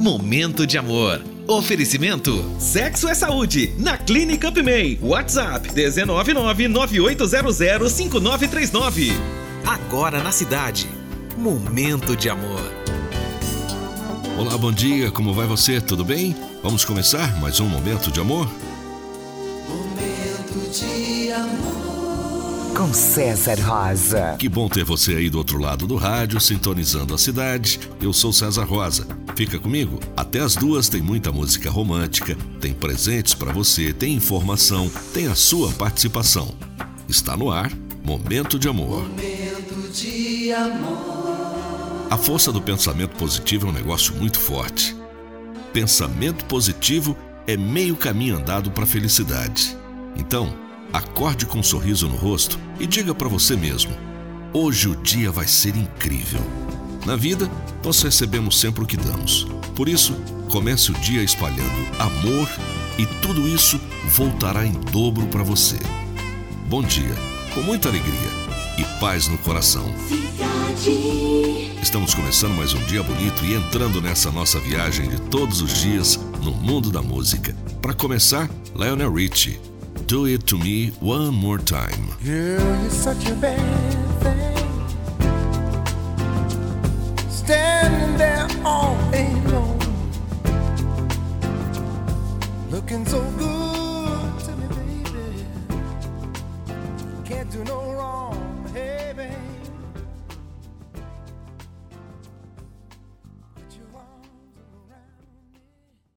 Momento de amor. Oferecimento: Sexo é Saúde, na Clínica Upmay. WhatsApp: 19988005939. Agora na cidade. Momento de amor. Olá, bom dia, como vai você? Tudo bem? Vamos começar mais um Momento de Amor? Momento de amor com César Rosa. Que bom ter você aí do outro lado do rádio, sintonizando a cidade. Eu sou César Rosa. Fica comigo. Até as duas tem muita música romântica, tem presentes para você, tem informação, tem a sua participação. Está no ar Momento de Amor. Momento de amor. A força do pensamento positivo é um negócio muito forte. Pensamento positivo é meio caminho andado para a felicidade. Então, acorde com um sorriso no rosto e diga para você mesmo: hoje o dia vai ser incrível. Na vida, nós recebemos sempre o que damos. Por isso, comece o dia espalhando amor e tudo isso voltará em dobro para você. Bom dia, com muita alegria e paz no coração. Estamos começando mais um dia bonito e entrando nessa nossa viagem de todos os dias no mundo da música. Para começar, Lionel Richie Do It To Me One More Time. Girl, you're such a bad thing. Standing there all alone. Looking so good to me, baby. Can't do no